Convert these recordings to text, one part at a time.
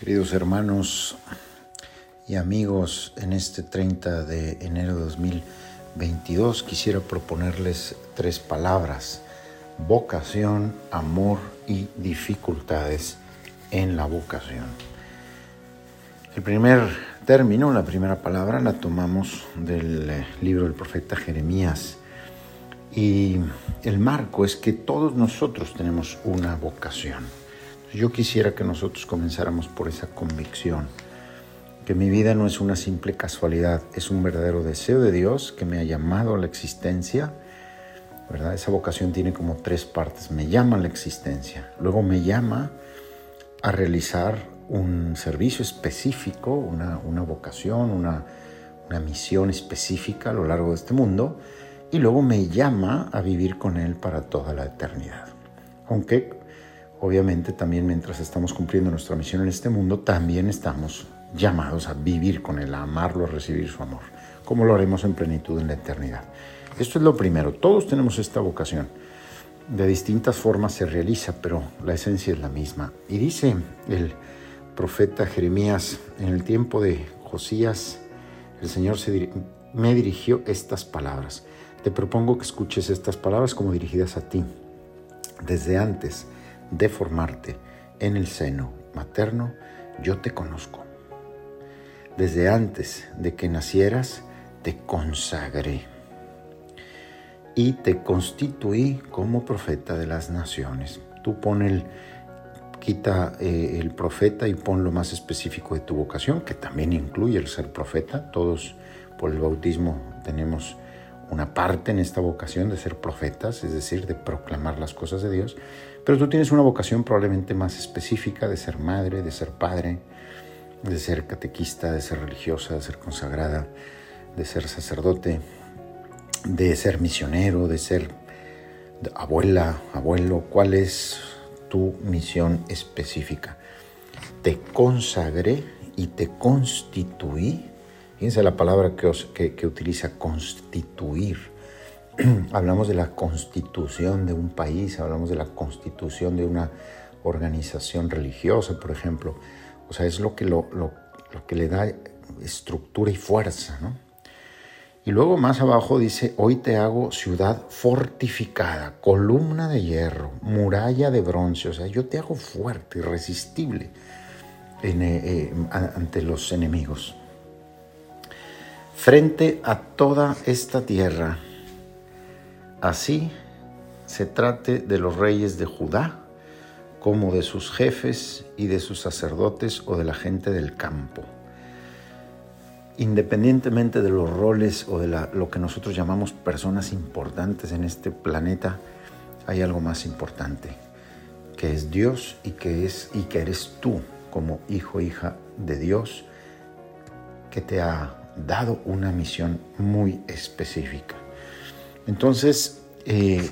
Queridos hermanos y amigos, en este 30 de enero de 2022 quisiera proponerles tres palabras, vocación, amor y dificultades en la vocación. El primer término, la primera palabra, la tomamos del eh, libro del profeta Jeremías. Y el marco es que todos nosotros tenemos una vocación. Yo quisiera que nosotros comenzáramos por esa convicción, que mi vida no es una simple casualidad, es un verdadero deseo de Dios que me ha llamado a la existencia. ¿verdad? Esa vocación tiene como tres partes. Me llama a la existencia, luego me llama a realizar un servicio específico, una, vocación, una, una misión específica a lo largo de este mundo, y luego me llama a vivir con Él para toda la eternidad. Aunque obviamente también mientras estamos cumpliendo nuestra misión en este mundo, también estamos llamados a vivir con Él, a amarlo, a recibir su amor, como lo haremos en plenitud en la eternidad. Esto es lo primero, todos tenemos esta vocación. De distintas formas se realiza, pero la esencia es la misma. Y dice el profeta Jeremías, en el tiempo de Josías, el Señor me dirigió estas palabras. Te propongo que escuches estas palabras como dirigidas a ti. Desde antes de formarte en el seno materno, yo te conozco. Desde antes de que nacieras, te consagré y te constituí como profeta de las naciones. Tú pon el, quita eh, el profeta y pon lo más específico de tu vocación, que también incluye el ser profeta. Todos por el bautismo tenemos una parte en esta vocación de ser profetas, es decir, de proclamar las cosas de Dios, pero tú tienes una vocación probablemente más específica de ser madre, de ser padre, de ser catequista, de ser religiosa, de ser consagrada, de ser sacerdote, de ser misionero, de ser abuela, abuelo. ¿Cuál es tu misión específica? Te consagré y te constituí Fíjense la palabra que, utiliza constituir. hablamos de la constitución de un país, hablamos de la constitución de una organización religiosa, por ejemplo. O sea, es lo que, lo, lo, lo que le da estructura y fuerza, ¿no? Y luego más abajo dice, hoy te hago ciudad fortificada, columna de hierro, muralla de bronce, o sea, yo te hago fuerte, irresistible eh, eh, ante los enemigos frente a toda esta tierra. Así se trate de los reyes de Judá, como de sus jefes y de sus sacerdotes o de la gente del campo. Independientemente de los roles o de lo que nosotros llamamos personas importantes en este planeta, hay algo más importante, que es Dios y que es y que eres tú como hijo hija de Dios que te ha dado una misión muy específica. Entonces, eh,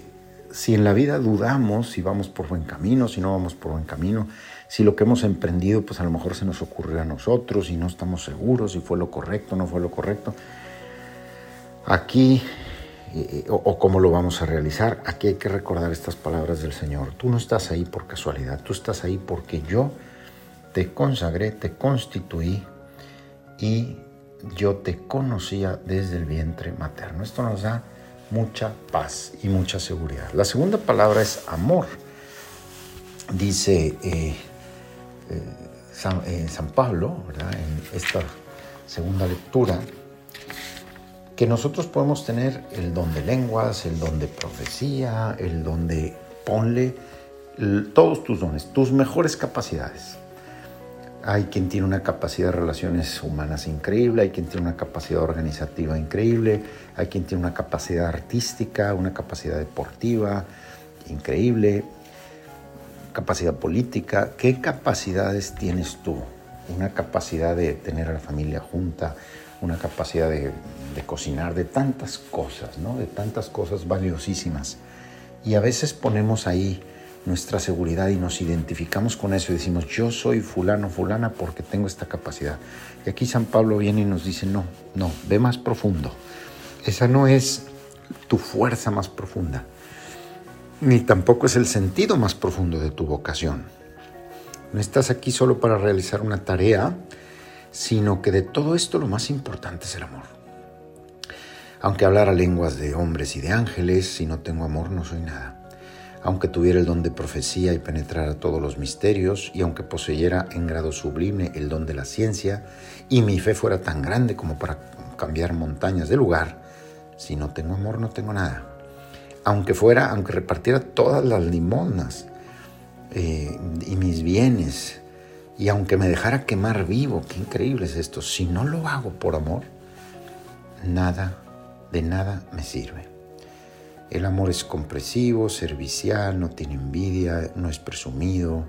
si en la vida dudamos si vamos por buen camino, si no vamos por buen camino, si lo que hemos emprendido, pues a lo mejor se nos ocurrió a nosotros y no estamos seguros si fue lo correcto o no fue lo correcto. Aquí, eh, o, o cómo lo vamos a realizar, aquí hay que recordar estas palabras del Señor. Tú no estás ahí por casualidad, tú estás ahí porque yo te consagré, te constituí y yo te conocía desde el vientre materno. Esto nos da mucha paz y mucha seguridad. La segunda palabra es amor. Dice eh, eh, eh, San, Pablo, en esta segunda lectura, que nosotros podemos tener el don de lenguas, el don de profecía, el don de ponle todos tus dones, tus mejores capacidades. Hay quien tiene una capacidad de relaciones humanas increíble, hay quien tiene una capacidad organizativa increíble, hay quien tiene una capacidad artística, una capacidad deportiva increíble, capacidad política. ¿Qué capacidades tienes tú? Una capacidad de tener a la familia junta, una capacidad de, cocinar, de tantas cosas, ¿no? De tantas cosas valiosísimas. Y a veces ponemos ahí nuestra seguridad y nos identificamos con eso y decimos, yo soy fulano, fulana porque tengo esta capacidad. Y aquí San Pablo viene y nos dice, no, no, ve más profundo. Esa no es tu fuerza más profunda, ni tampoco es el sentido más profundo de tu vocación. No estás aquí solo para realizar una tarea, sino que de todo esto lo más importante es el amor. Aunque hablara lenguas de hombres y de ángeles, si no tengo amor no soy nada. Aunque tuviera el don de profecía y penetrara todos los misterios, y aunque poseyera en grado sublime el don de la ciencia, y mi fe fuera tan grande como para cambiar montañas de lugar, si no tengo amor no tengo nada. Aunque fuera, aunque repartiera todas las limonas eh, y mis bienes, y aunque me dejara quemar vivo, qué increíble es esto, si no lo hago por amor, nada, de nada me sirve. El amor es compresivo, servicial, no tiene envidia, no es presumido,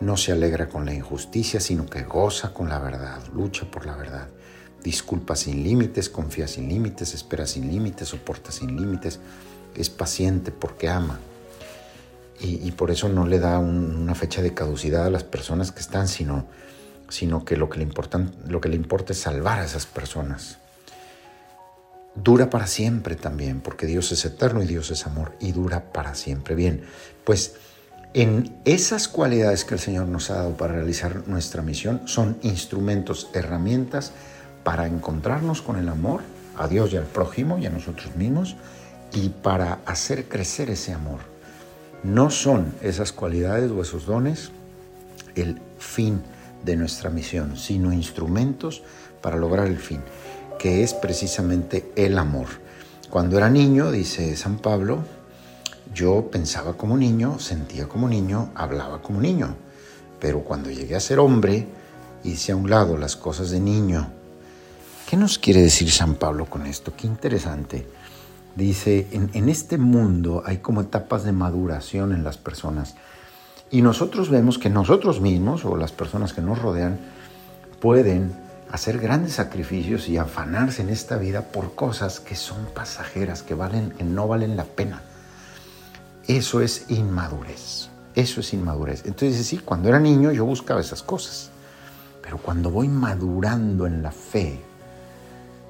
no se alegra con la injusticia, sino que goza con la verdad, lucha por la verdad. Disculpa sin límites, confía sin límites, espera sin límites, soporta sin límites, es paciente porque ama. Y, por eso no le da una fecha de caducidad a las personas que están, sino, sino que, lo que, le lo que le importa es salvar a esas personas dura para siempre también, porque Dios es eterno y Dios es amor y dura para siempre. Bien, pues en esas cualidades que el Señor nos ha dado para realizar nuestra misión son instrumentos, herramientas para encontrarnos con el amor a Dios y al prójimo y a nosotros mismos y para hacer crecer ese amor. No son esas cualidades o esos dones el fin de nuestra misión, sino instrumentos para lograr el fin que es precisamente el amor. Cuando era niño, dice San Pablo, yo pensaba como niño, sentía como niño, hablaba como niño. Pero cuando llegué a ser hombre, hice a un lado las cosas de niño. ¿Qué nos quiere decir San Pablo con esto? Qué interesante. Dice, en, en este mundo hay como etapas de maduración en las personas. Y nosotros vemos que nosotros mismos o las personas que nos rodean pueden hacer grandes sacrificios y afanarse en esta vida por cosas que son pasajeras, que, valen, no valen la pena. Eso es inmadurez. Eso es inmadurez. Entonces, sí, cuando era niño yo buscaba esas cosas. Pero cuando voy madurando en la fe,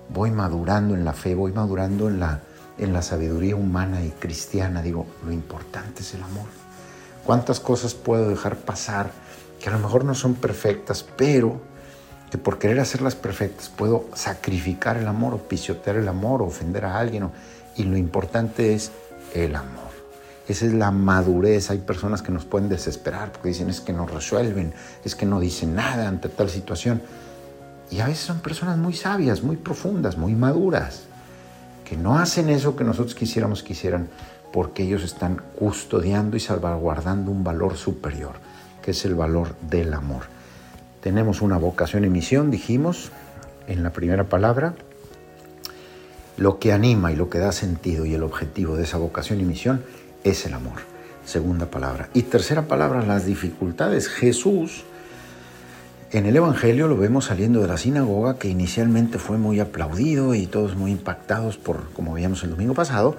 voy madurando en la fe, voy madurando en la, en la sabiduría humana y cristiana, digo, lo importante es el amor. ¿Cuántas cosas puedo dejar pasar que a lo mejor no son perfectas, pero por querer hacerlas perfectas puedo sacrificar el amor o pisotear el amor o ofender a alguien. y lo importante es el amor. Esa es la madurez. Hay personas que nos pueden desesperar porque dicen es que no resuelven, es que no dicen nada ante tal situación. Y a veces son personas muy sabias, muy profundas, muy maduras, que no hacen eso que nosotros quisiéramos que hicieran porque ellos están custodiando y salvaguardando un valor superior, que es el valor del amor. Tenemos una vocación y misión, dijimos en la primera palabra. Lo que anima y lo que da sentido y el objetivo de esa vocación y misión es el amor. Segunda palabra. Y tercera palabra, las dificultades. Jesús, en el Evangelio lo vemos saliendo de la sinagoga, que inicialmente fue muy aplaudido y todos muy impactados por, como veíamos el domingo pasado.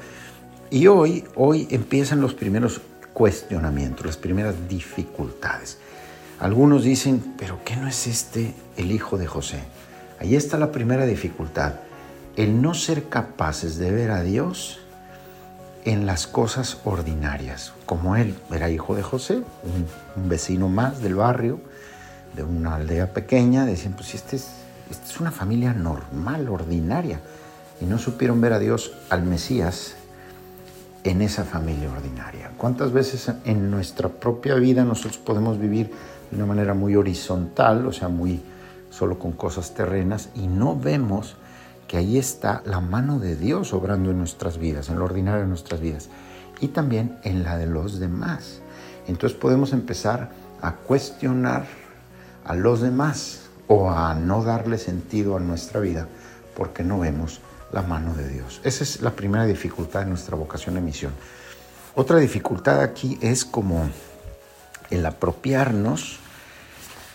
Y hoy, hoy empiezan los primeros cuestionamientos, las primeras dificultades. Algunos dicen, pero ¿qué no es este el hijo de José? Ahí está la primera dificultad, el no ser capaces de ver a Dios en las cosas ordinarias, como él era hijo de José, un, vecino más del barrio, de una aldea pequeña, decían, pues este es, esta es una familia normal, ordinaria, y no supieron ver a Dios, al Mesías, en esa familia ordinaria. ¿Cuántas veces en nuestra propia vida nosotros podemos vivir de una manera muy horizontal, o sea, muy solo con cosas terrenas, y no vemos que ahí está la mano de Dios obrando en nuestras vidas, en lo ordinario de nuestras vidas, y también en la de los demás. Entonces podemos empezar a cuestionar a los demás o a no darle sentido a nuestra vida porque no vemos la mano de Dios. Esa es la primera dificultad de nuestra vocación de misión. Otra dificultad aquí es como el apropiarnos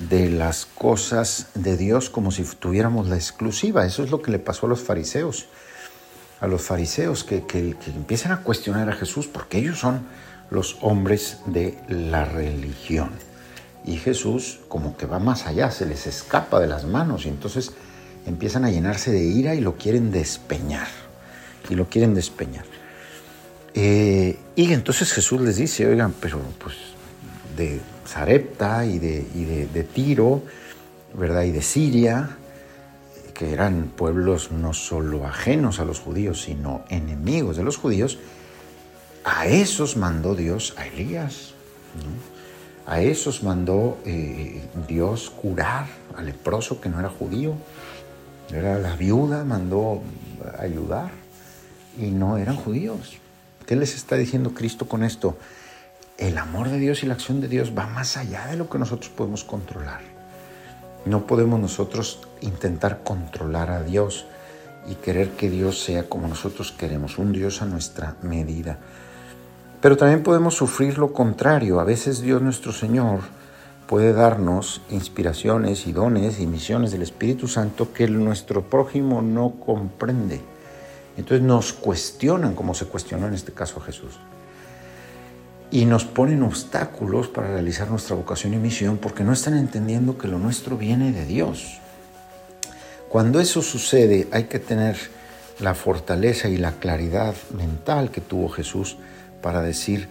de las cosas de Dios como si tuviéramos la exclusiva. Eso es lo que le pasó a los fariseos. A los fariseos que, que, empiezan a cuestionar a Jesús porque ellos son los hombres de la religión. Y Jesús como que va más allá, se les escapa de las manos y entonces empiezan a llenarse de ira y lo quieren despeñar. Y lo quieren despeñar. Eh, y entonces Jesús les dice, oigan, pero pues de Sarepta y de, de, Tiro, ¿verdad? Y de Siria, que eran pueblos no solo ajenos a los judíos, sino enemigos de los judíos, a esos mandó Dios a Elías. A esos mandó eh, Dios curar al leproso que no era judío. Era la viuda, mandó ayudar y no eran judíos. ¿Qué les está diciendo Cristo con esto? El amor de Dios y la acción de Dios va más allá de lo que nosotros podemos controlar. No podemos nosotros intentar controlar a Dios y querer que Dios sea como nosotros queremos, un Dios a nuestra medida. Pero también podemos sufrir lo contrario. A veces Dios nuestro Señor puede darnos inspiraciones y dones y misiones del Espíritu Santo que nuestro prójimo no comprende. Entonces nos cuestionan, como se cuestionó en este caso a Jesús. Y nos ponen obstáculos para realizar nuestra vocación y misión porque no están entendiendo que lo nuestro viene de Dios. Cuando eso sucede hay que tener la fortaleza y la claridad mental que tuvo Jesús para decir,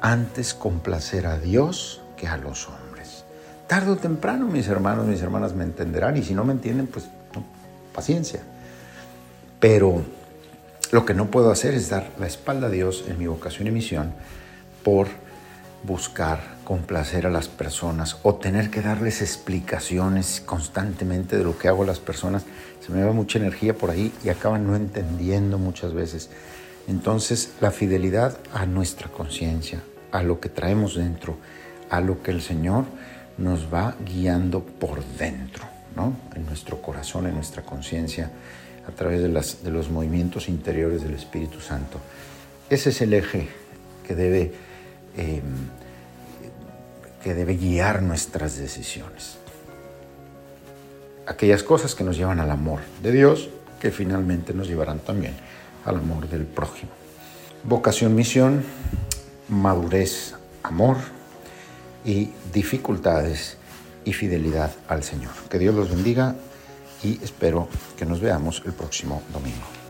antes complacer a Dios que a los hombres. Tarde o temprano mis hermanos, mis hermanas me entenderán y si no me entienden, pues paciencia. Pero lo que no puedo hacer es dar la espalda a Dios en mi vocación y misión por buscar complacer a las personas o tener que darles explicaciones constantemente de lo que hago a las personas. Se me va mucha energía por ahí y acaban no entendiendo muchas veces. Entonces, la fidelidad a nuestra conciencia, a lo que traemos dentro, a lo que el Señor nos va guiando por dentro, ¿no? En nuestro corazón, en nuestra conciencia, a través de, las, de los movimientos interiores del Espíritu Santo. Ese es el eje que debe, em, que debe guiar nuestras decisiones. Aquellas cosas que nos llevan al amor de Dios, que finalmente nos llevarán también al amor del prójimo. Vocación, misión, madurez, amor y dificultades y fidelidad al Señor. Que Dios los bendiga y espero que nos veamos el próximo domingo.